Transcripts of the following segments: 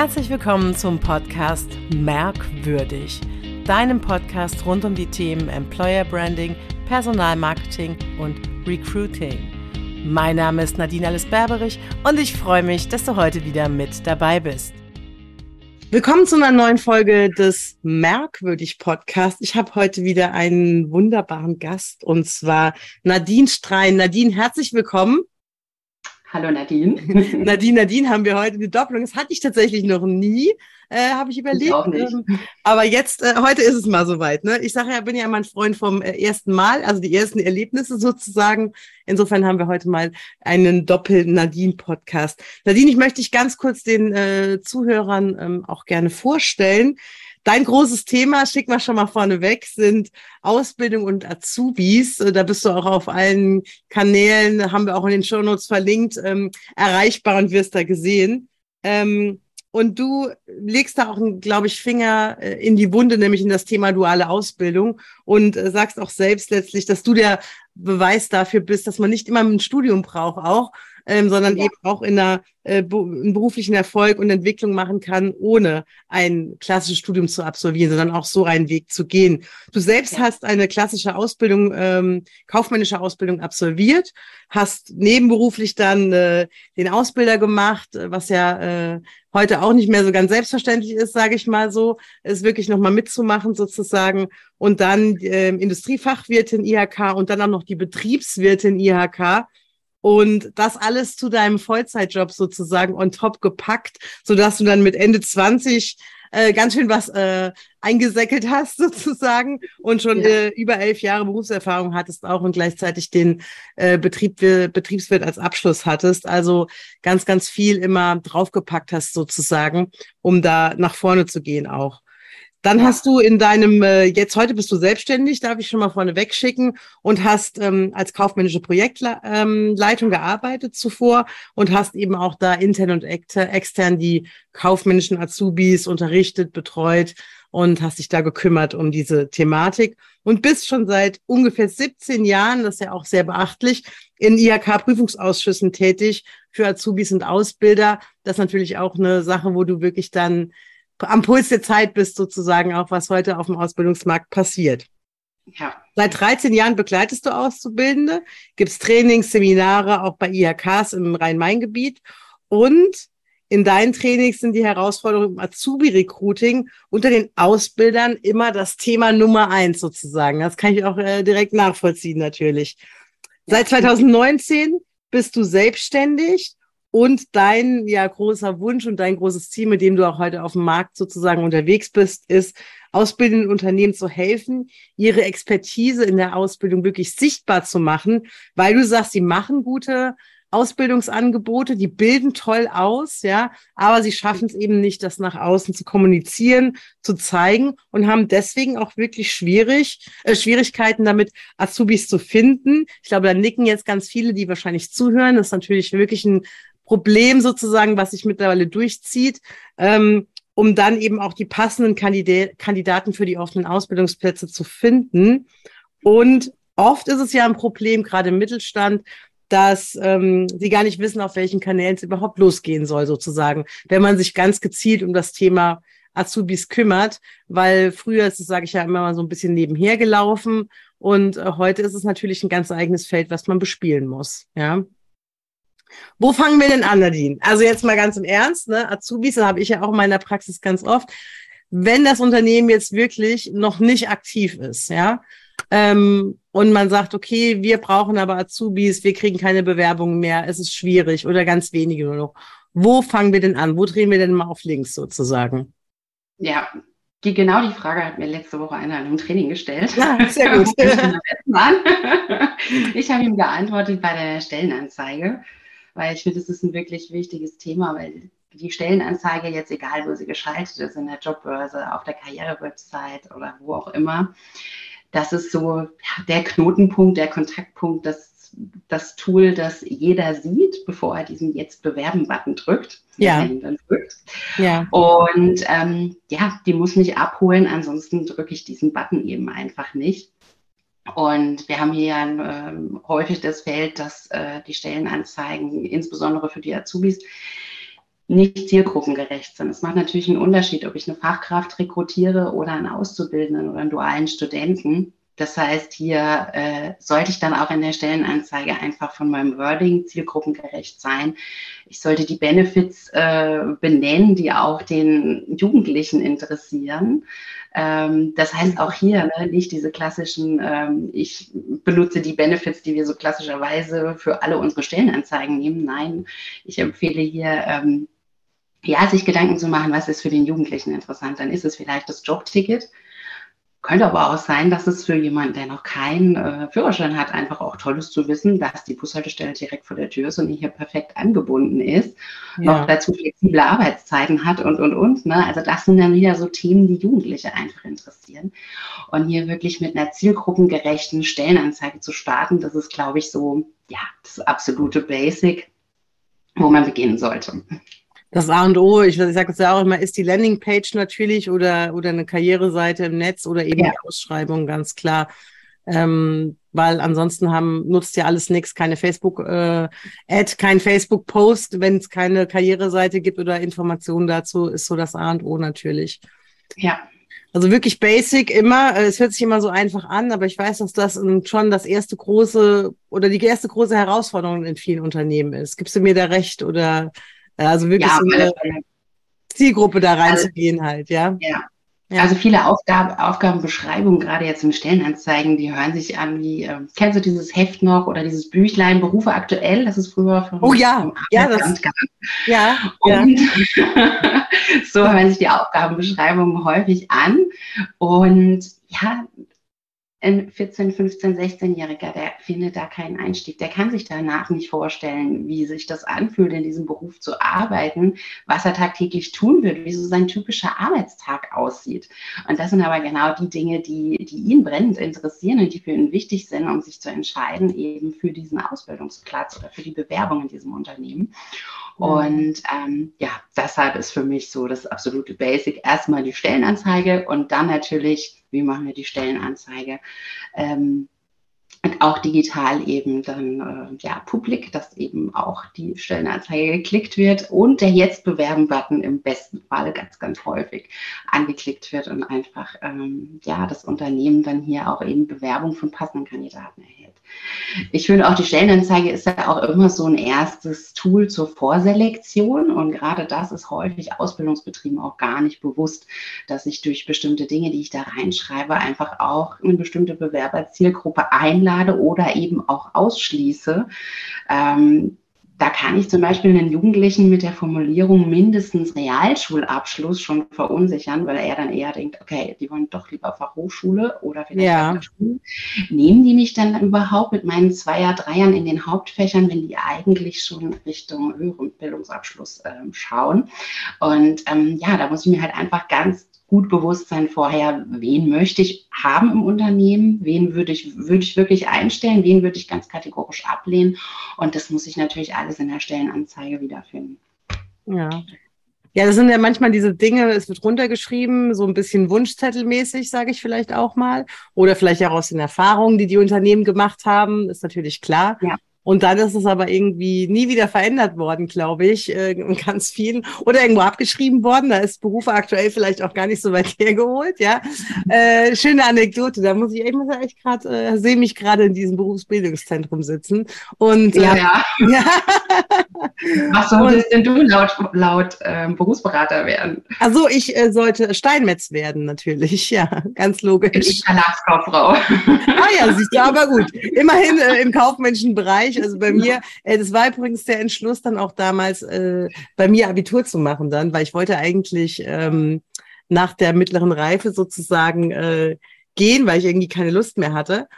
Herzlich willkommen zum Podcast Merkwürdig, deinem Podcast rund um die Themen Employer Branding, Personalmarketing und Recruiting. Mein Name ist Nadine Alice Berberich und ich freue mich, dass du heute wieder mit dabei bist. Willkommen zu einer neuen Folge des Merkwürdig Podcast. Ich habe heute wieder einen wunderbaren Gast und zwar Nadine Strein. Nadine, herzlich willkommen. Hallo Nadine. Nadine, Nadine haben wir heute eine Doppelung. Das hatte ich tatsächlich noch nie, äh, habe ich überlegt. Ich auch nicht. Ähm, aber jetzt, äh, heute ist es mal soweit. Ne? Ich sage ja, bin ja immer ein Freund vom äh, ersten Mal, also die ersten Erlebnisse sozusagen. Insofern haben wir heute mal einen Doppel-Nadine-Podcast. Nadine, ich möchte dich ganz kurz den äh, Zuhörern ähm, auch gerne vorstellen. Dein großes Thema, schick mal schon mal vorneweg, sind Ausbildung und Azubis. Äh, da bist du auch auf allen Kanälen, haben wir auch in den Shownotes verlinkt, ähm, erreichbar und wirst da gesehen. Ähm, und du legst da auch, glaube ich, Finger äh, in die Wunde, nämlich in das Thema duale Ausbildung und äh, sagst auch selbst letztlich, dass du der Beweis dafür bist, dass man nicht immer ein Studium braucht auch, ähm, sondern ja. eben auch in einer äh, einen beruflichen Erfolg und Entwicklung machen kann, ohne ein klassisches Studium zu absolvieren, sondern auch so einen Weg zu gehen. Du selbst ja. hast eine klassische Ausbildung, ähm, kaufmännische Ausbildung absolviert, hast nebenberuflich dann äh, den Ausbilder gemacht, was ja äh, heute auch nicht mehr so ganz selbstverständlich ist, sage ich mal so, es wirklich nochmal mitzumachen sozusagen und dann äh, Industriefachwirtin IHK und dann auch noch die Betriebswirtin IHK und das alles zu deinem Vollzeitjob sozusagen on top gepackt, so dass du dann mit Ende 20 äh, ganz schön was äh, eingesäckelt hast sozusagen und schon ja. äh, über elf Jahre Berufserfahrung hattest auch und gleichzeitig den äh, Betrieb, Betriebswirt als Abschluss hattest. Also ganz, ganz viel immer draufgepackt hast sozusagen, um da nach vorne zu gehen auch. Dann ja. hast du in deinem, äh, jetzt heute bist du selbstständig, darf ich schon mal vorne wegschicken, und hast ähm, als kaufmännische Projektleitung ähm, gearbeitet zuvor und hast eben auch da intern und extern die kaufmännischen Azubis unterrichtet, betreut und hast dich da gekümmert um diese Thematik und bist schon seit ungefähr 17 Jahren, das ist ja auch sehr beachtlich, in IHK-Prüfungsausschüssen tätig für Azubis und Ausbilder. Das ist natürlich auch eine Sache, wo du wirklich dann am Puls der Zeit bist, sozusagen auch, was heute auf dem Ausbildungsmarkt passiert. Ja. Seit 13 Jahren begleitest du Auszubildende, gibst Trainings, Seminare auch bei IHKs im Rhein-Main-Gebiet und in deinen Trainings sind die Herausforderungen im Azubi-Recruiting unter den Ausbildern immer das Thema Nummer eins sozusagen. Das kann ich auch äh, direkt nachvollziehen natürlich. Seit 2019 bist du selbstständig und dein ja großer Wunsch und dein großes Ziel, mit dem du auch heute auf dem Markt sozusagen unterwegs bist, ist, ausbildenden Unternehmen zu helfen, ihre Expertise in der Ausbildung wirklich sichtbar zu machen, weil du sagst, sie machen gute Ausbildungsangebote, die bilden toll aus, ja, aber sie schaffen es eben nicht, das nach außen zu kommunizieren, zu zeigen und haben deswegen auch wirklich schwierig, äh, Schwierigkeiten damit, Azubis zu finden. Ich glaube, da nicken jetzt ganz viele, die wahrscheinlich zuhören. Das ist natürlich wirklich ein Problem sozusagen, was sich mittlerweile durchzieht, ähm, um dann eben auch die passenden Kandidat Kandidaten für die offenen Ausbildungsplätze zu finden. Und oft ist es ja ein Problem, gerade im Mittelstand, dass ähm, sie gar nicht wissen, auf welchen Kanälen es überhaupt losgehen soll, sozusagen, wenn man sich ganz gezielt um das Thema Azubis kümmert, weil früher ist es, sage ich ja immer mal so ein bisschen nebenher gelaufen und äh, heute ist es natürlich ein ganz eigenes Feld, was man bespielen muss. Ja. Wo fangen wir denn an, Nadine? Also jetzt mal ganz im Ernst, ne? Azubis, das habe ich ja auch in meiner Praxis ganz oft. Wenn das Unternehmen jetzt wirklich noch nicht aktiv ist, ja, ähm, und man sagt, okay, wir brauchen aber Azubis, wir kriegen keine Bewerbungen mehr, es ist schwierig oder ganz wenige nur noch. Wo fangen wir denn an? Wo drehen wir denn mal auf links sozusagen? Ja, die, genau die Frage hat mir letzte Woche einer in einem Training gestellt. Ja, sehr gut. ich habe ihm geantwortet bei der Stellenanzeige weil ich finde, das ist ein wirklich wichtiges Thema, weil die Stellenanzeige jetzt, egal wo sie geschaltet ist, in der Jobbörse, auf der Karrierewebsite oder wo auch immer, das ist so der Knotenpunkt, der Kontaktpunkt, das, das Tool, das jeder sieht, bevor er diesen Jetzt bewerben-Button drückt. Ja. drückt. ja. Und ähm, ja, die muss mich abholen, ansonsten drücke ich diesen Button eben einfach nicht. Und wir haben hier ja äh, häufig das Feld, dass äh, die Stellenanzeigen, insbesondere für die Azubis, nicht zielgruppengerecht sind. Es macht natürlich einen Unterschied, ob ich eine Fachkraft rekrutiere oder einen Auszubildenden oder einen dualen Studenten. Das heißt, hier äh, sollte ich dann auch in der Stellenanzeige einfach von meinem Wording zielgruppengerecht sein. Ich sollte die Benefits äh, benennen, die auch den Jugendlichen interessieren. Ähm, das heißt auch hier ne, nicht diese klassischen, ähm, ich benutze die Benefits, die wir so klassischerweise für alle unsere Stellenanzeigen nehmen. Nein, ich empfehle hier, ähm, ja, sich Gedanken zu machen, was ist für den Jugendlichen interessant. Dann ist es vielleicht das Jobticket könnte aber auch sein, dass es für jemanden, der noch keinen äh, Führerschein hat, einfach auch toll ist zu wissen, dass die Bushaltestelle direkt vor der Tür ist und hier perfekt angebunden ist, ja. noch dazu flexible Arbeitszeiten hat und, und, und. Ne? Also das sind dann wieder so Themen, die Jugendliche einfach interessieren. Und hier wirklich mit einer zielgruppengerechten Stellenanzeige zu starten, das ist, glaube ich, so, ja, das absolute Basic, wo man beginnen sollte das A und O, ich, ich sage es ja auch immer, ist die Landingpage natürlich oder, oder eine Karriereseite im Netz oder eben ja. die Ausschreibung, ganz klar. Ähm, weil ansonsten haben, nutzt ja alles nichts, keine Facebook-Ad, äh, kein Facebook-Post, wenn es keine Karriereseite gibt oder Informationen dazu, ist so das A und O natürlich. Ja. Also wirklich basic immer. Äh, es hört sich immer so einfach an, aber ich weiß, dass das schon das erste große oder die erste große Herausforderung in vielen Unternehmen ist. Gibst du mir da recht oder also wirklich ja, so eine Zielgruppe da reinzugehen also, halt, ja. ja. Ja. Also viele Aufgaben, Aufgabenbeschreibungen, gerade jetzt in Stellenanzeigen, die hören sich an wie, äh, kennst du dieses Heft noch oder dieses Büchlein Berufe aktuell? Das ist früher von Oh ja, ja, das, ja, Und ja. so hören sich die Aufgabenbeschreibungen häufig an. Und ja, ein 14, 15, 16-Jähriger, der findet da keinen Einstieg. Der kann sich danach nicht vorstellen, wie sich das anfühlt, in diesem Beruf zu arbeiten, was er tagtäglich tun wird, wie so sein typischer Arbeitstag aussieht. Und das sind aber genau die Dinge, die, die ihn brennend interessieren und die für ihn wichtig sind, um sich zu entscheiden, eben für diesen Ausbildungsplatz oder für die Bewerbung in diesem Unternehmen. Mhm. Und ähm, ja, deshalb ist für mich so das absolute Basic erstmal die Stellenanzeige und dann natürlich wie machen wir die Stellenanzeige. Ähm, auch digital eben dann äh, ja publik, dass eben auch die Stellenanzeige geklickt wird und der Jetzt bewerben-Button im besten Fall ganz, ganz häufig angeklickt wird und einfach ähm, ja das Unternehmen dann hier auch eben Bewerbung von passenden Kandidaten erhält. Ich finde auch, die Stellenanzeige ist ja auch immer so ein erstes Tool zur Vorselektion. Und gerade das ist häufig Ausbildungsbetrieben auch gar nicht bewusst, dass ich durch bestimmte Dinge, die ich da reinschreibe, einfach auch eine bestimmte Bewerberzielgruppe einlade oder eben auch ausschließe. Ähm, da kann ich zum Beispiel einen Jugendlichen mit der Formulierung mindestens Realschulabschluss schon verunsichern, weil er dann eher denkt, okay, die wollen doch lieber Fachhochschule oder vielleicht ja. Schule. Nehmen die mich dann überhaupt mit meinen Zweier, Dreiern in den Hauptfächern, wenn die eigentlich schon Richtung höheren Bildungsabschluss ähm, schauen? Und ähm, ja, da muss ich mir halt einfach ganz gut Bewusstsein vorher, wen möchte ich haben im Unternehmen, wen würde ich, würde ich wirklich einstellen, wen würde ich ganz kategorisch ablehnen. Und das muss ich natürlich alles in der Stellenanzeige wiederfinden. Ja. Ja, das sind ja manchmal diese Dinge, es wird runtergeschrieben, so ein bisschen Wunschzettelmäßig, sage ich vielleicht auch mal. Oder vielleicht auch aus den Erfahrungen, die die Unternehmen gemacht haben, ist natürlich klar. Ja. Und dann ist es aber irgendwie nie wieder verändert worden, glaube ich, äh, ganz vielen. Oder irgendwo abgeschrieben worden. Da ist Berufe aktuell vielleicht auch gar nicht so weit hergeholt, ja. Äh, schöne Anekdote. Da muss ich, ich muss echt gerade, äh, sehe mich gerade in diesem Berufsbildungszentrum sitzen. Und ja. ja. ja. Was solltest denn du laut, laut ähm, Berufsberater werden? Also ich äh, sollte Steinmetz werden, natürlich, ja, ganz logisch. Ich Verlagskauffrau. ah ja, siehst du, aber gut. Immerhin äh, im kaufmännischen Bereich also bei mir, äh, das war übrigens der Entschluss dann auch damals, äh, bei mir Abitur zu machen dann, weil ich wollte eigentlich ähm, nach der mittleren Reife sozusagen äh, gehen, weil ich irgendwie keine Lust mehr hatte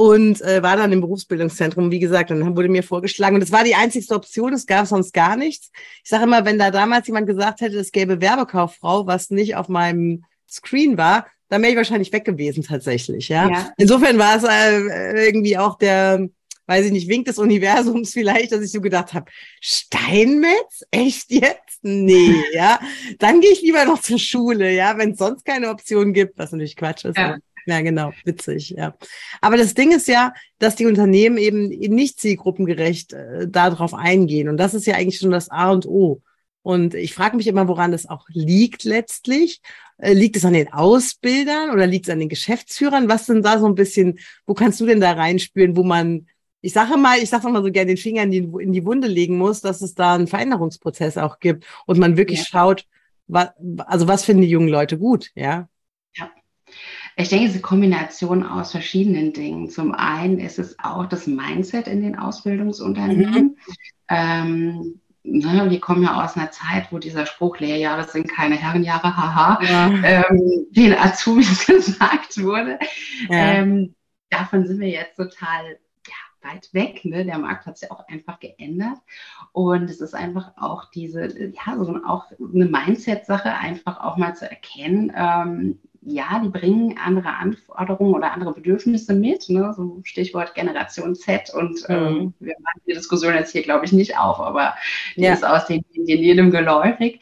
und äh, war dann im Berufsbildungszentrum. Wie gesagt, dann wurde mir vorgeschlagen und das war die einzigste Option, es gab sonst gar nichts. Ich sage immer, wenn da damals jemand gesagt hätte, es gäbe Werbekauffrau, was nicht auf meinem Screen war, dann wäre ich wahrscheinlich weg gewesen tatsächlich. Ja. ja. Insofern war es äh, irgendwie auch der weiß ich nicht, Wink des Universums vielleicht, dass ich so gedacht habe, Steinmetz? Echt jetzt? Nee, ja. Dann gehe ich lieber noch zur Schule, ja, wenn es sonst keine Option gibt, was natürlich Quatsch ist. Ja. Ja, genau, witzig, ja. Aber das Ding ist ja, dass die Unternehmen eben nicht zielgruppengerecht äh, darauf eingehen. Und das ist ja eigentlich schon das A und O. Und ich frage mich immer, woran das auch liegt letztlich. Äh, liegt es an den Ausbildern oder liegt es an den Geschäftsführern? Was sind da so ein bisschen, wo kannst du denn da reinspüren, wo man, ich sage mal, ich sage immer so gerne den Finger in die, in die Wunde legen muss, dass es da einen Veränderungsprozess auch gibt und man wirklich ja. schaut, was, also was finden die jungen Leute gut, ja? Ja. Ich denke, es ist eine Kombination aus verschiedenen Dingen. Zum einen ist es auch das Mindset in den Ausbildungsunternehmen. Mhm. Ähm, ne, wir kommen ja aus einer Zeit, wo dieser Spruch, Lehrjahre sind keine Herrenjahre, haha, ja. ähm, den Azubis gesagt wurde. Ja. Ähm, davon sind wir jetzt total weit weg. Ne? Der Markt hat sich ja auch einfach geändert. Und es ist einfach auch diese, ja, so auch eine Mindset-Sache, einfach auch mal zu erkennen, ähm, ja, die bringen andere Anforderungen oder andere Bedürfnisse mit, ne? so Stichwort Generation Z und ähm, mhm. ähm, wir machen die Diskussion jetzt hier, glaube ich, nicht auf, aber die ja. ist aus den in jedem geläufig.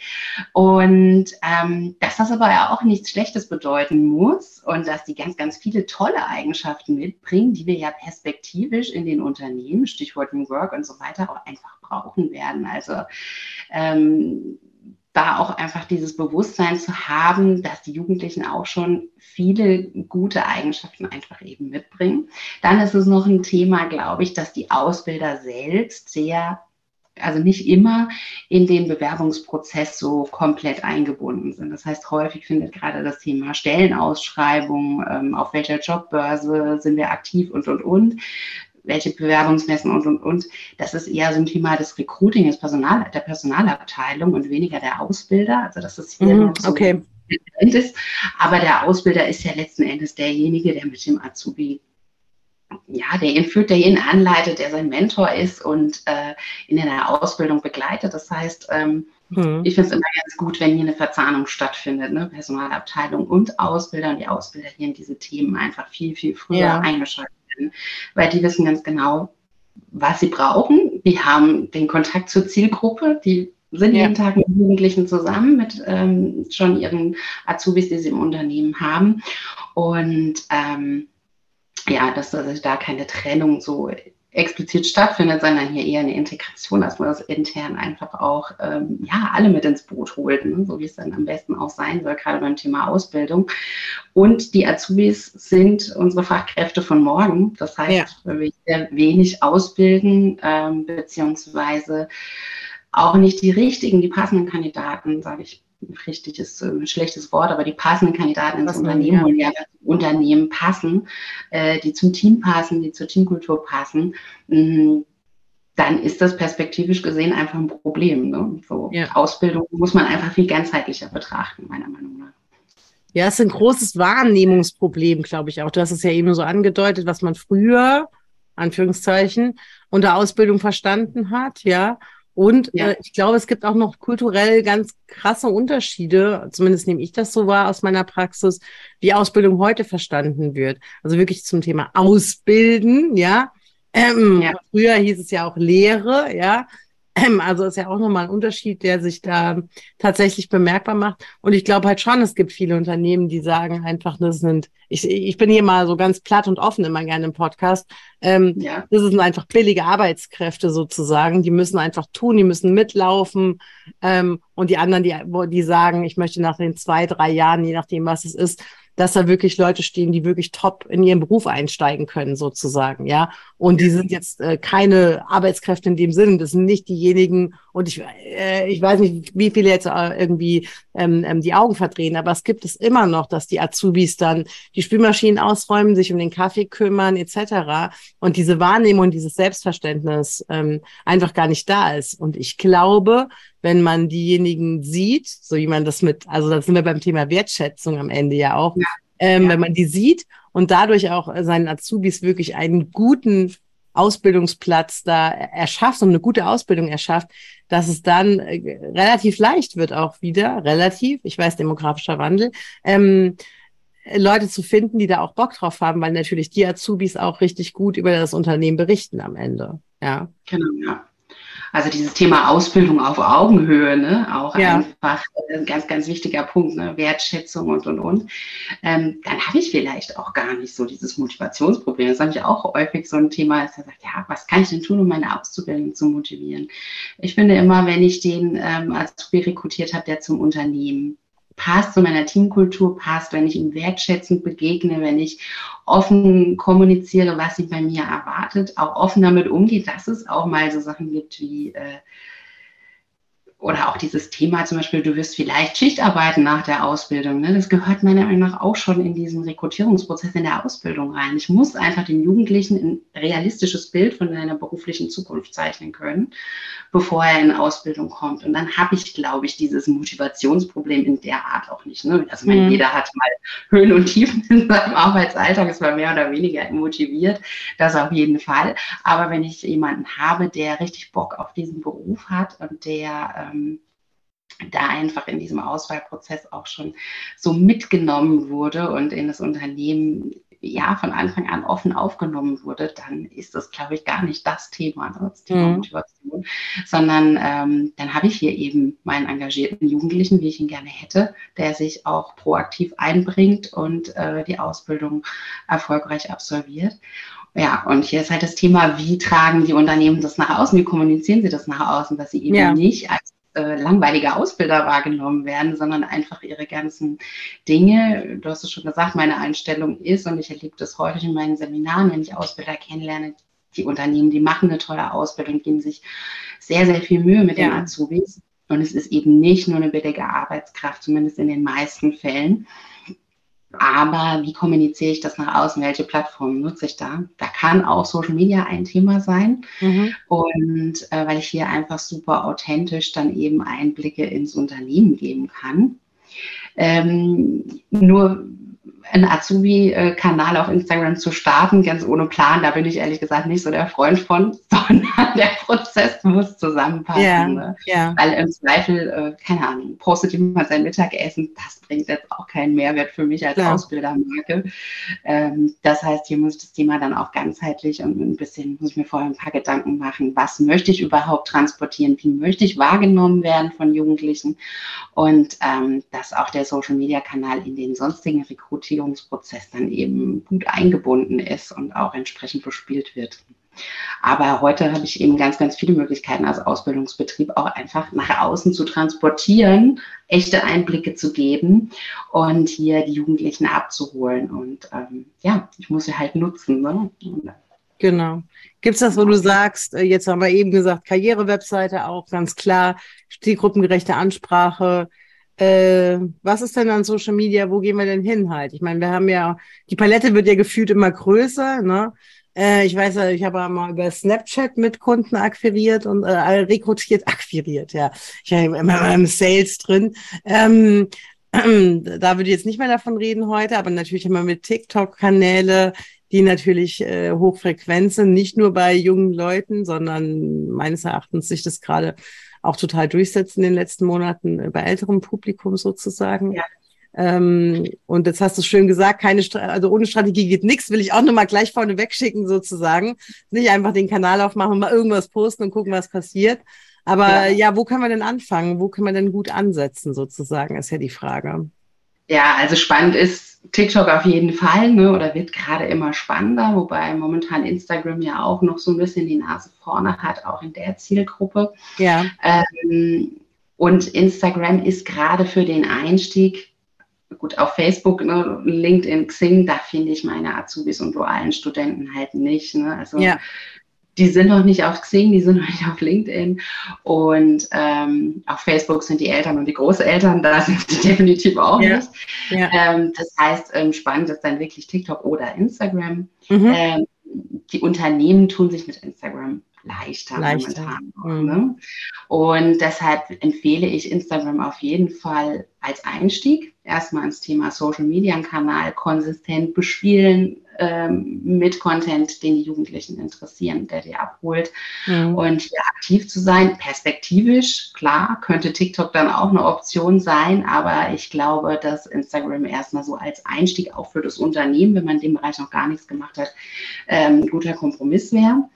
Und ähm, dass das aber ja auch nichts Schlechtes bedeuten muss und dass die ganz, ganz viele tolle Eigenschaften mitbringen, die wir ja perspektivisch in den Unternehmen, Stichwort New Work und so weiter, auch einfach brauchen werden. Also ähm, da auch einfach dieses Bewusstsein zu haben, dass die Jugendlichen auch schon viele gute Eigenschaften einfach eben mitbringen. Dann ist es noch ein Thema, glaube ich, dass die Ausbilder selbst sehr also nicht immer in den Bewerbungsprozess so komplett eingebunden sind. Das heißt, häufig findet gerade das Thema Stellenausschreibung, ähm, auf welcher Jobbörse sind wir aktiv und, und, und, welche Bewerbungsmessen und, und, und. Das ist eher so ein Thema des Recruiting, des Personal, der Personalabteilung und weniger der Ausbilder. Also das ist hier mhm, so okay. ist. Aber der Ausbilder ist ja letzten Endes derjenige, der mit dem Azubi ja, der ihn führt, der ihn anleitet, der sein Mentor ist und äh, ihn in der Ausbildung begleitet. Das heißt, ähm, mhm. ich finde es immer ganz gut, wenn hier eine Verzahnung stattfindet, ne? Personalabteilung und Ausbilder und die Ausbilder hier in diese Themen einfach viel, viel früher ja. eingeschaltet werden, weil die wissen ganz genau, was sie brauchen. Die haben den Kontakt zur Zielgruppe, die sind ja. jeden Tag mit Jugendlichen zusammen, mit ähm, schon ihren Azubis, die sie im Unternehmen haben. Und ähm, ja, dass also da keine Trennung so explizit stattfindet, sondern hier eher eine Integration, dass man das intern einfach auch ähm, ja alle mit ins Boot holt, ne? so wie es dann am besten auch sein soll, gerade beim Thema Ausbildung. Und die Azubis sind unsere Fachkräfte von morgen. Das heißt, ja. wenn wir sehr wenig ausbilden, ähm, beziehungsweise auch nicht die richtigen, die passenden Kandidaten, sage ich richtig ist ein schlechtes Wort, aber die passenden Kandidaten ins Unternehmen ja. ja Unternehmen passen, äh, die zum Team passen, die zur Teamkultur passen, mh, dann ist das perspektivisch gesehen einfach ein Problem. Ne? So ja. Ausbildung muss man einfach viel ganzheitlicher betrachten, meiner Meinung nach. Ja, es ist ein großes Wahrnehmungsproblem, glaube ich auch. Du hast es ja eben so angedeutet, was man früher, Anführungszeichen, unter Ausbildung verstanden hat, ja. Und ja. äh, ich glaube, es gibt auch noch kulturell ganz krasse Unterschiede, zumindest nehme ich das so wahr aus meiner Praxis, wie Ausbildung heute verstanden wird. Also wirklich zum Thema Ausbilden, ja. Ähm, ja. Früher hieß es ja auch Lehre, ja. Ähm, also ist ja auch nochmal ein Unterschied, der sich da tatsächlich bemerkbar macht. Und ich glaube halt schon, es gibt viele Unternehmen, die sagen einfach, das sind, ich, ich bin hier mal so ganz platt und offen immer gerne im Podcast, ähm, ja. das sind einfach billige Arbeitskräfte sozusagen, die müssen einfach tun, die müssen mitlaufen. Ähm, und die anderen, die, die sagen, ich möchte nach den zwei, drei Jahren, je nachdem, was es ist, dass da wirklich Leute stehen, die wirklich top in ihren Beruf einsteigen können, sozusagen, ja. Und die sind jetzt äh, keine Arbeitskräfte in dem Sinn. Das sind nicht diejenigen, und ich, äh, ich weiß nicht, wie viele jetzt äh, irgendwie ähm, ähm, die Augen verdrehen, aber es gibt es immer noch, dass die Azubis dann die Spülmaschinen ausräumen, sich um den Kaffee kümmern, etc. Und diese Wahrnehmung, dieses Selbstverständnis ähm, einfach gar nicht da ist. Und ich glaube, wenn man diejenigen sieht, so wie man das mit, also da sind wir beim Thema Wertschätzung am Ende ja auch, ja. Ähm, ja. wenn man die sieht und dadurch auch seinen Azubis wirklich einen guten Ausbildungsplatz da erschafft und eine gute Ausbildung erschafft, dass es dann äh, relativ leicht wird auch wieder, relativ, ich weiß, demografischer Wandel, ähm, Leute zu finden, die da auch Bock drauf haben, weil natürlich die Azubis auch richtig gut über das Unternehmen berichten am Ende. Ja. Genau, ja. Also dieses Thema Ausbildung auf Augenhöhe, ne? auch ja. einfach ein ganz, ganz wichtiger Punkt, ne? Wertschätzung und, und, und. Ähm, dann habe ich vielleicht auch gar nicht so dieses Motivationsproblem. Das habe ich auch häufig so ein Thema, dass er sagt, ja, was kann ich denn tun, um meine Auszubildenden zu motivieren? Ich finde immer, wenn ich den ähm, Azubi rekrutiert habe, der zum Unternehmen passt, zu meiner Teamkultur passt, wenn ich ihm wertschätzend begegne, wenn ich offen kommuniziere, was sie bei mir erwartet, auch offen damit umgeht, dass es auch mal so Sachen gibt wie äh, oder auch dieses Thema zum Beispiel, du wirst vielleicht Schicht arbeiten nach der Ausbildung. Ne? Das gehört meiner Meinung nach auch schon in diesen Rekrutierungsprozess in der Ausbildung rein. Ich muss einfach den Jugendlichen ein realistisches Bild von seiner beruflichen Zukunft zeichnen können, bevor er in Ausbildung kommt. Und dann habe ich, glaube ich, dieses Motivationsproblem in der Art auch nicht. Ne? Also mhm. jeder hat mal Höhen und Tiefen in seinem Arbeitsalltag, ist mal mehr oder weniger motiviert, das auf jeden Fall. Aber wenn ich jemanden habe, der richtig Bock auf diesen Beruf hat und der ähm, da einfach in diesem Auswahlprozess auch schon so mitgenommen wurde und in das Unternehmen ja von Anfang an offen aufgenommen wurde, dann ist das, glaube ich, gar nicht das Thema, ne, das Thema mhm. Motivation, sondern ähm, dann habe ich hier eben meinen engagierten Jugendlichen, wie ich ihn gerne hätte, der sich auch proaktiv einbringt und äh, die Ausbildung erfolgreich absolviert. Ja, und hier ist halt das Thema, wie tragen die Unternehmen das nach außen, wie kommunizieren sie das nach außen, dass sie eben ja. nicht als äh, langweilige Ausbilder wahrgenommen werden, sondern einfach ihre ganzen Dinge. Du hast es schon gesagt, meine Einstellung ist, und ich erlebe das häufig in meinen Seminaren, wenn ich Ausbilder kennenlerne, die Unternehmen, die machen eine tolle Ausbildung, geben sich sehr, sehr viel Mühe mit ja. den Azubis. Und es ist eben nicht nur eine billige Arbeitskraft, zumindest in den meisten Fällen. Aber wie kommuniziere ich das nach außen? Welche Plattformen nutze ich da? Da kann auch Social Media ein Thema sein. Mhm. Und äh, weil ich hier einfach super authentisch dann eben Einblicke ins Unternehmen geben kann. Ähm, nur einen Azubi-Kanal auf Instagram zu starten, ganz ohne Plan, da bin ich ehrlich gesagt nicht so der Freund von, sondern der Prozess muss zusammenpassen. Yeah, ne? yeah. Weil im Zweifel, äh, keine Ahnung, postet jemand sein Mittagessen, das bringt jetzt auch keinen Mehrwert für mich als ja. Ausbildermarke. Ähm, das heißt, hier muss das Thema dann auch ganzheitlich und ein bisschen, muss ich mir vorher ein paar Gedanken machen, was möchte ich überhaupt transportieren, wie möchte ich wahrgenommen werden von Jugendlichen und ähm, dass auch der Social-Media-Kanal in den sonstigen Rekrutierungen Rekrutierungsprozess dann eben gut eingebunden ist und auch entsprechend bespielt wird. Aber heute habe ich eben ganz, ganz viele Möglichkeiten als Ausbildungsbetrieb auch einfach nach außen zu transportieren, echte Einblicke zu geben und hier die Jugendlichen abzuholen. Und ähm, ja, ich muss sie halt nutzen. Ne? Genau. Gibt es das, wo du sagst, äh, jetzt haben wir eben gesagt, Karrierewebseite auch ganz klar, zielgruppengerechte Ansprache, äh, was ist denn an Social Media, wo gehen wir denn hin halt? Ich meine, wir haben ja, die Palette wird ja gefühlt immer größer, ne? Äh, ich weiß ja, ich habe mal über Snapchat mit Kunden akquiriert und äh, rekrutiert, akquiriert, ja. Ich habe immer im Sales drin. Ähm, da würde ich jetzt nicht mehr davon reden heute, aber natürlich immer mit TikTok-Kanäle, die natürlich äh, hochfrequent sind, nicht nur bei jungen Leuten, sondern meines Erachtens sich das gerade auch total durchsetzen in den letzten Monaten äh, bei älterem Publikum sozusagen. Ja. Ähm, und jetzt hast du schön gesagt, keine, also ohne Strategie geht nichts, will ich auch nochmal gleich vorne wegschicken sozusagen. Nicht einfach den Kanal aufmachen, mal irgendwas posten und gucken, was passiert. Aber ja. ja, wo können wir denn anfangen? Wo können wir denn gut ansetzen sozusagen, ist ja die Frage. Ja, also spannend ist TikTok auf jeden Fall, ne, oder wird gerade immer spannender, wobei momentan Instagram ja auch noch so ein bisschen die Nase vorne hat, auch in der Zielgruppe. Ja. Ähm, und Instagram ist gerade für den Einstieg, gut, auf Facebook, ne, LinkedIn, Xing, da finde ich meine Azubis und dualen Studenten halt nicht. Ne? Also ja die sind noch nicht auf Xing, die sind noch nicht auf LinkedIn. Und ähm, auf Facebook sind die Eltern und die Großeltern, da sind sie definitiv auch ja. nicht. Ja. Ähm, das heißt, ähm, spannend ist dann wirklich TikTok oder Instagram. Mhm. Ähm, die Unternehmen tun sich mit Instagram leichter, leichter. momentan. Mhm. Ne? Und deshalb empfehle ich Instagram auf jeden Fall als Einstieg. Erstmal ins Thema Social Media Kanal konsistent bespielen, ähm, mit Content, den die Jugendlichen interessieren, der die abholt. Mhm. Und hier aktiv zu sein, perspektivisch, klar, könnte TikTok dann auch eine Option sein, aber ich glaube, dass Instagram erstmal so als Einstieg auch für das Unternehmen, wenn man in dem Bereich noch gar nichts gemacht hat, ähm, ein guter Kompromiss wäre.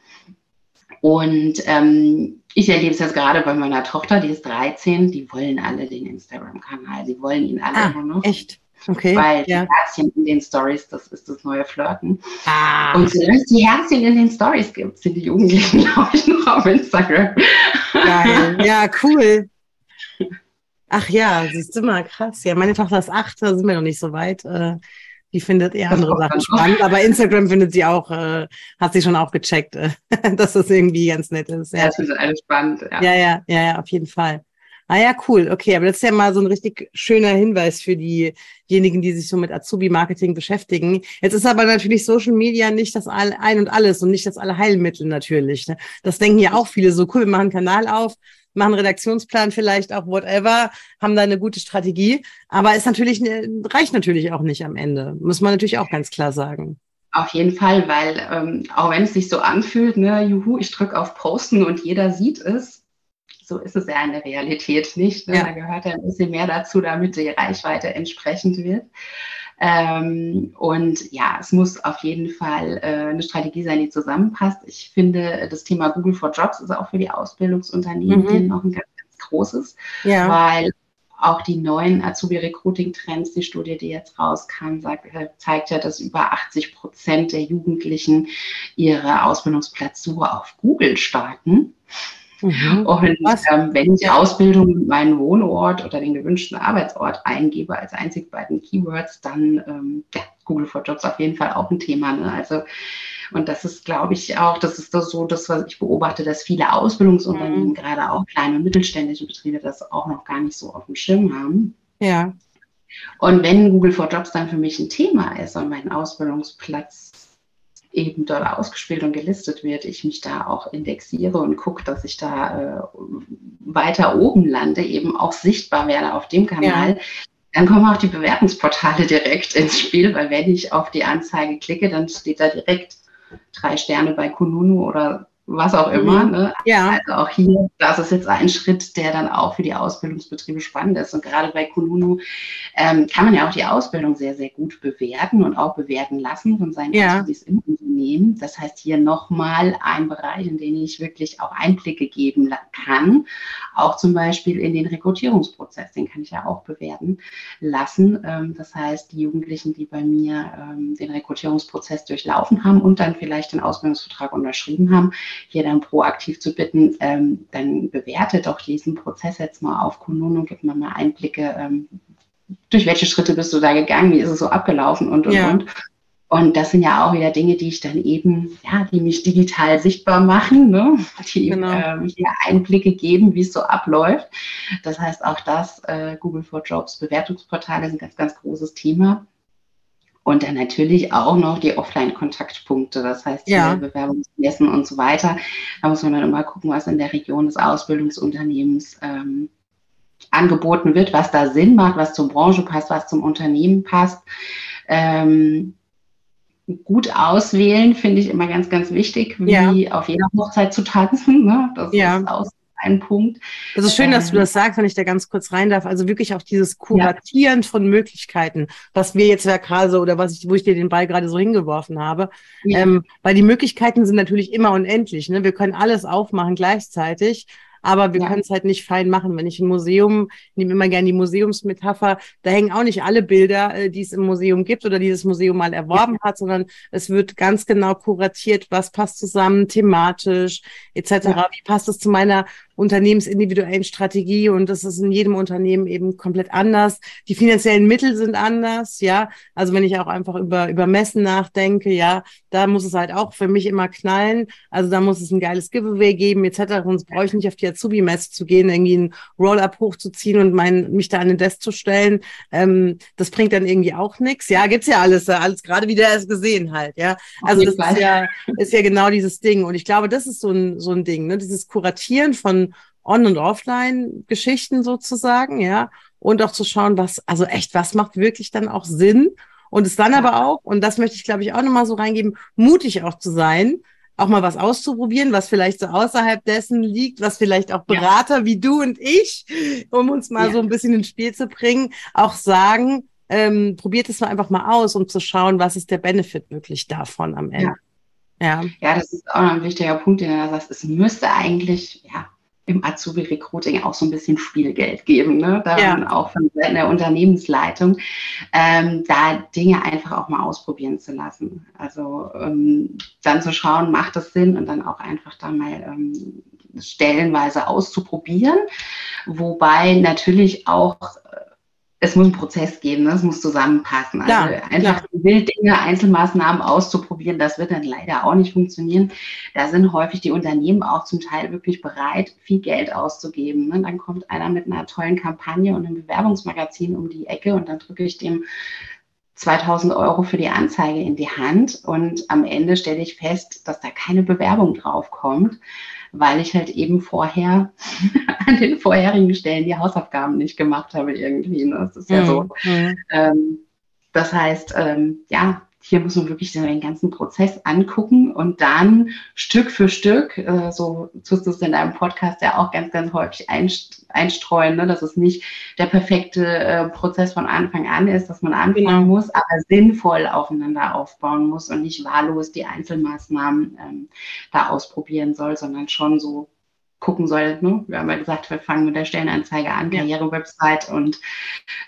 Und ähm, ich erlebe es jetzt gerade bei meiner Tochter, die ist 13, die wollen alle den Instagram-Kanal, sie wollen ihn alle ah, noch. Echt? Okay. Weil ja. die Herzchen in den Stories, das ist das neue Flirten. Ah. Und solange es die Herzchen in den Stories gibt, sind die Jugendlichen, glaube ich, noch auf Instagram. Geil. Ja, cool. Ach ja, siehst du mal, krass. Ja, meine Tochter ist acht, da sind wir noch nicht so weit. Äh, die findet eher andere Sachen spannend, aber Instagram findet sie auch, äh, hat sie schon auch gecheckt, dass das irgendwie ganz nett ist. Ja, ja das findet alles spannend. Ja, ja, ja, ja, auf jeden Fall. Ah ja, cool. Okay, aber das ist ja mal so ein richtig schöner Hinweis für diejenigen, die sich so mit Azubi-Marketing beschäftigen. Jetzt ist aber natürlich Social Media nicht das Ein und Alles und nicht das Allheilmittel natürlich. Ne? Das denken ja auch viele so, cool, wir machen einen Kanal auf, machen Redaktionsplan vielleicht auch whatever, haben da eine gute Strategie. Aber ist natürlich, reicht natürlich auch nicht am Ende. Muss man natürlich auch ganz klar sagen. Auf jeden Fall, weil ähm, auch wenn es sich so anfühlt, ne, juhu, ich drücke auf Posten und jeder sieht es, so ist es ja in der Realität nicht. Ne? Ja. Da gehört ja ein bisschen mehr dazu, damit die Reichweite entsprechend wird. Ähm, und ja, es muss auf jeden Fall äh, eine Strategie sein, die zusammenpasst. Ich finde, das Thema Google for Jobs ist auch für die Ausbildungsunternehmen mhm. noch ein ganz, ganz großes, ja. weil auch die neuen Azubi-Recruiting-Trends, die Studie, die jetzt rauskam, sagt, äh, zeigt ja, dass über 80 Prozent der Jugendlichen ihre Ausbildungsplatzsuche auf Google starten. Mhm. Und ähm, wenn ich die Ausbildung meinen Wohnort oder den gewünschten Arbeitsort eingebe als einzig beiden Keywords, dann ähm, ja, Google for Jobs auf jeden Fall auch ein Thema. Ne? Also und das ist, glaube ich, auch, das ist das so das, was ich beobachte, dass viele Ausbildungsunternehmen, mhm. gerade auch kleine und mittelständische Betriebe, das auch noch gar nicht so auf dem Schirm haben. Ja. Und wenn Google for Jobs dann für mich ein Thema ist und mein Ausbildungsplatz eben dort ausgespielt und gelistet wird, ich mich da auch indexiere und gucke, dass ich da äh, weiter oben lande, eben auch sichtbar werde auf dem Kanal, ja. dann kommen auch die Bewertungsportale direkt ins Spiel, weil wenn ich auf die Anzeige klicke, dann steht da direkt drei Sterne bei Kununu oder was auch immer. Mhm. Ne? Ja. Also auch hier, das ist jetzt ein Schritt, der dann auch für die Ausbildungsbetriebe spannend ist. Und gerade bei Kununu ähm, kann man ja auch die Ausbildung sehr, sehr gut bewerten und auch bewerten lassen von seinen ja. Azubis im Unternehmen. Das heißt, hier nochmal ein Bereich, in den ich wirklich auch Einblicke geben kann. Auch zum Beispiel in den Rekrutierungsprozess, den kann ich ja auch bewerten lassen. Ähm, das heißt, die Jugendlichen, die bei mir ähm, den Rekrutierungsprozess durchlaufen haben und dann vielleicht den Ausbildungsvertrag unterschrieben haben, hier dann proaktiv zu bitten, ähm, dann bewertet doch diesen Prozess jetzt mal auf Kununu und gibt mir mal Einblicke, ähm, durch welche Schritte bist du da gegangen, wie ist es so abgelaufen und, und, ja. und. Und das sind ja auch wieder Dinge, die ich dann eben, ja, die mich digital sichtbar machen, ne? die genau. ähm, hier Einblicke geben, wie es so abläuft. Das heißt, auch das, äh, Google for Jobs, Bewertungsportale sind ein ganz, ganz großes Thema. Und dann natürlich auch noch die Offline-Kontaktpunkte, das heißt ja. Bewerbungsmessen und so weiter. Da muss man dann immer gucken, was in der Region des Ausbildungsunternehmens ähm, angeboten wird, was da Sinn macht, was zur Branche passt, was zum Unternehmen passt. Ähm, gut auswählen finde ich immer ganz, ganz wichtig, wie ja. auf jeder Hochzeit zu tanzen. Ne? Das ja. ist aus ein Punkt. Das ist schön, dass du ähm, das sagst, wenn ich da ganz kurz rein darf. Also wirklich auch dieses Kuratieren ja. von Möglichkeiten, was wir jetzt ja gerade so oder was ich, wo ich dir den Ball gerade so hingeworfen habe. Ja. Ähm, weil die Möglichkeiten sind natürlich immer unendlich. Ne? Wir können alles aufmachen gleichzeitig aber wir ja. können es halt nicht fein machen. Wenn ich ein Museum, ich nehme immer gerne die Museumsmetapher, da hängen auch nicht alle Bilder, äh, die es im Museum gibt oder dieses Museum mal erworben ja. hat, sondern es wird ganz genau kuratiert, was passt zusammen, thematisch etc. Ja. Wie passt es zu meiner unternehmensindividuellen Strategie und das ist in jedem Unternehmen eben komplett anders. Die finanziellen Mittel sind anders, ja. Also wenn ich auch einfach über, über Messen nachdenke, ja, da muss es halt auch für mich immer knallen. Also da muss es ein geiles Giveaway geben, etc. Sonst brauche ich nicht auf die Azubi-Messe zu gehen, irgendwie ein Roll-Up hochzuziehen und mein, mich da an den Desk zu stellen. Ähm, das bringt dann irgendwie auch nichts. Ja, gibt's ja alles, alles gerade wie der es gesehen halt, ja. Also das ist ja, ist ja genau dieses Ding. Und ich glaube, das ist so ein, so ein Ding, ne? Dieses Kuratieren von On- und Offline-Geschichten sozusagen, ja. Und auch zu schauen, was, also echt, was macht wirklich dann auch Sinn? Und es dann aber auch, und das möchte ich, glaube ich, auch nochmal so reingeben, mutig auch zu sein, auch mal was auszuprobieren, was vielleicht so außerhalb dessen liegt, was vielleicht auch Berater ja. wie du und ich, um uns mal ja. so ein bisschen ins Spiel zu bringen, auch sagen, ähm, probiert es mal einfach mal aus, um zu schauen, was ist der Benefit wirklich davon am Ende. Ja. Ja. ja, das ist auch noch ein wichtiger Punkt, den du da sagst. Es müsste eigentlich, ja, im Azubi-Recruiting auch so ein bisschen Spielgeld geben, ne? Da ja. auch von der Unternehmensleitung, ähm, da Dinge einfach auch mal ausprobieren zu lassen. Also ähm, dann zu schauen, macht das Sinn und dann auch einfach da mal ähm, stellenweise auszuprobieren. Wobei natürlich auch es muss einen Prozess geben, ne? es muss zusammenpassen. Also ja, einfach wild Dinge, Einzelmaßnahmen auszuprobieren, das wird dann leider auch nicht funktionieren. Da sind häufig die Unternehmen auch zum Teil wirklich bereit, viel Geld auszugeben. Ne? Dann kommt einer mit einer tollen Kampagne und einem Bewerbungsmagazin um die Ecke und dann drücke ich dem 2000 Euro für die Anzeige in die Hand und am Ende stelle ich fest, dass da keine Bewerbung drauf kommt weil ich halt eben vorher an den vorherigen Stellen die Hausaufgaben nicht gemacht habe irgendwie. Ne? Das ist ja so. Mhm. Ähm, das heißt, ähm, ja, hier muss man wirklich den ganzen Prozess angucken und dann Stück für Stück, äh, so tust du es in deinem Podcast ja auch ganz, ganz häufig einstreuen, ne? dass es nicht der perfekte äh, Prozess von Anfang an ist, dass man anfangen genau. muss, aber sinnvoll aufeinander aufbauen muss und nicht wahllos die Einzelmaßnahmen ähm, da ausprobieren soll, sondern schon so gucken soll. Ne? Wir haben ja gesagt, wir fangen mit der Stellenanzeige an, Karriere-Website und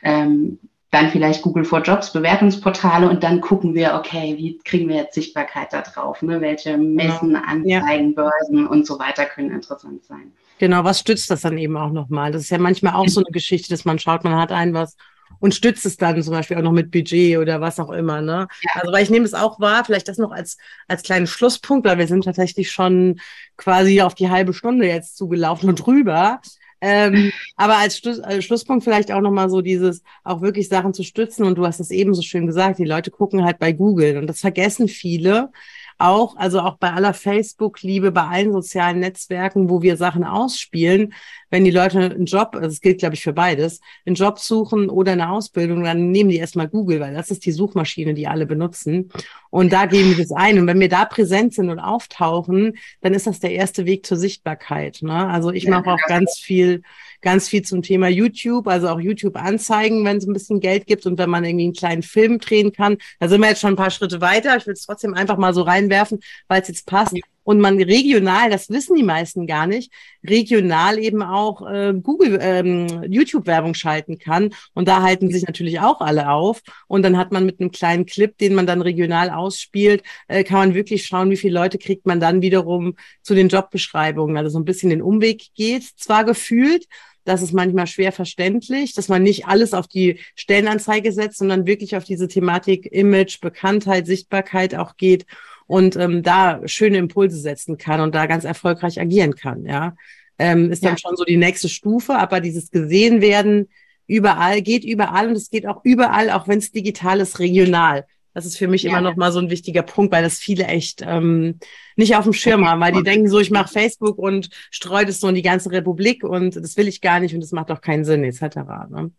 ähm, dann vielleicht Google for Jobs, Bewertungsportale und dann gucken wir, okay, wie kriegen wir jetzt Sichtbarkeit da drauf? Ne? Welche Messen, Anzeigen, ja. Börsen und so weiter können interessant sein. Genau, was stützt das dann eben auch nochmal? Das ist ja manchmal auch so eine Geschichte, dass man schaut, man hat ein was und stützt es dann zum Beispiel auch noch mit Budget oder was auch immer. Ne? Ja. Also weil ich nehme es auch wahr, vielleicht das noch als, als kleinen Schlusspunkt, weil wir sind tatsächlich schon quasi auf die halbe Stunde jetzt zugelaufen und drüber. Ähm, aber als, Schluss, als Schlusspunkt vielleicht auch nochmal so dieses, auch wirklich Sachen zu stützen. Und du hast es eben so schön gesagt, die Leute gucken halt bei Google und das vergessen viele auch, also auch bei aller Facebook-Liebe, bei allen sozialen Netzwerken, wo wir Sachen ausspielen, wenn die Leute einen Job, also es gilt, glaube ich, für beides, einen Job suchen oder eine Ausbildung, dann nehmen die erstmal Google, weil das ist die Suchmaschine, die alle benutzen. Und da geben wir das ein. Und wenn wir da präsent sind und auftauchen, dann ist das der erste Weg zur Sichtbarkeit. Ne? Also ich mache auch ganz viel ganz viel zum Thema YouTube, also auch YouTube-Anzeigen, wenn es ein bisschen Geld gibt und wenn man irgendwie einen kleinen Film drehen kann. Da sind wir jetzt schon ein paar Schritte weiter. Ich will es trotzdem einfach mal so reinwerfen, weil es jetzt passt und man regional, das wissen die meisten gar nicht, regional eben auch äh, Google, ähm, YouTube-Werbung schalten kann. Und da halten sich natürlich auch alle auf. Und dann hat man mit einem kleinen Clip, den man dann regional ausspielt, äh, kann man wirklich schauen, wie viele Leute kriegt man dann wiederum zu den Jobbeschreibungen. Also so ein bisschen den Umweg geht, zwar gefühlt, das ist manchmal schwer verständlich, dass man nicht alles auf die Stellenanzeige setzt, sondern wirklich auf diese Thematik Image, Bekanntheit, Sichtbarkeit auch geht und ähm, da schöne Impulse setzen kann und da ganz erfolgreich agieren kann, ja. Ähm, ist dann ja. schon so die nächste Stufe, aber dieses gesehen werden überall, geht überall und es geht auch überall, auch wenn es digital ist, regional. Das ist für mich ja. immer noch mal so ein wichtiger Punkt, weil das viele echt ähm, nicht auf dem Schirm haben, weil die denken so, ich mache Facebook und streue das so in die ganze Republik und das will ich gar nicht und das macht doch keinen Sinn etc. Ne?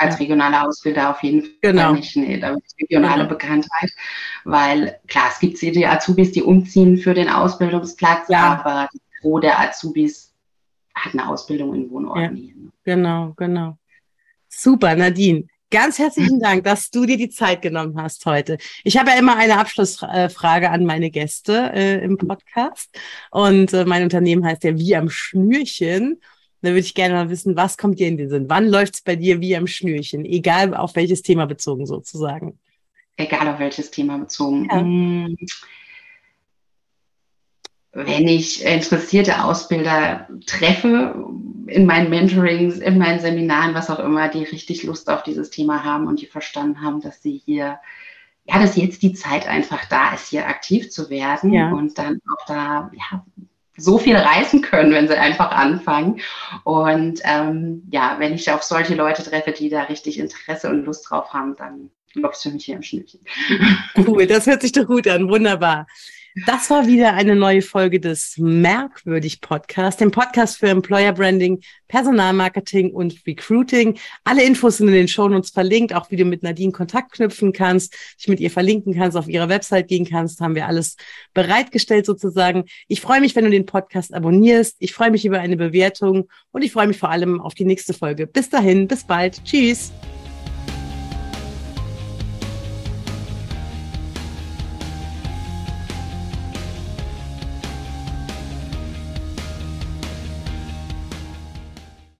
Als regionaler Ausbilder auf jeden Fall genau. nicht. Da regionale genau. Bekanntheit, weil klar, es gibt die Azubis, die umziehen für den Ausbildungsplatz, ja. aber die Pro der Azubis hat eine Ausbildung in Wohnorten ja. hier. Ne? Genau, genau. Super, Nadine. Ganz herzlichen Dank, dass du dir die Zeit genommen hast heute. Ich habe ja immer eine Abschlussfrage an meine Gäste äh, im Podcast. Und äh, mein Unternehmen heißt ja Wie am Schnürchen. Da würde ich gerne mal wissen, was kommt dir in den Sinn? Wann läuft es bei dir wie am Schnürchen? Egal auf welches Thema bezogen sozusagen. Egal auf welches Thema bezogen. Ja. Hm. Wenn ich interessierte Ausbilder treffe, in meinen Mentorings, in meinen Seminaren, was auch immer, die richtig Lust auf dieses Thema haben und die verstanden haben, dass sie hier, ja, dass jetzt die Zeit einfach da ist, hier aktiv zu werden ja. und dann auch da, ja, so viel reißen können, wenn sie einfach anfangen. Und ähm, ja, wenn ich auf solche Leute treffe, die da richtig Interesse und Lust drauf haben, dann läuft es für mich hier im Schnürchen. Cool, das hört sich doch gut an. Wunderbar. Das war wieder eine neue Folge des Merkwürdig Podcast, dem Podcast für Employer Branding, Personalmarketing und Recruiting. Alle Infos sind in den Shownotes verlinkt, auch wie du mit Nadine Kontakt knüpfen kannst, dich mit ihr verlinken kannst, auf ihrer Website gehen kannst, haben wir alles bereitgestellt sozusagen. Ich freue mich, wenn du den Podcast abonnierst. Ich freue mich über eine Bewertung und ich freue mich vor allem auf die nächste Folge. Bis dahin, bis bald. Tschüss.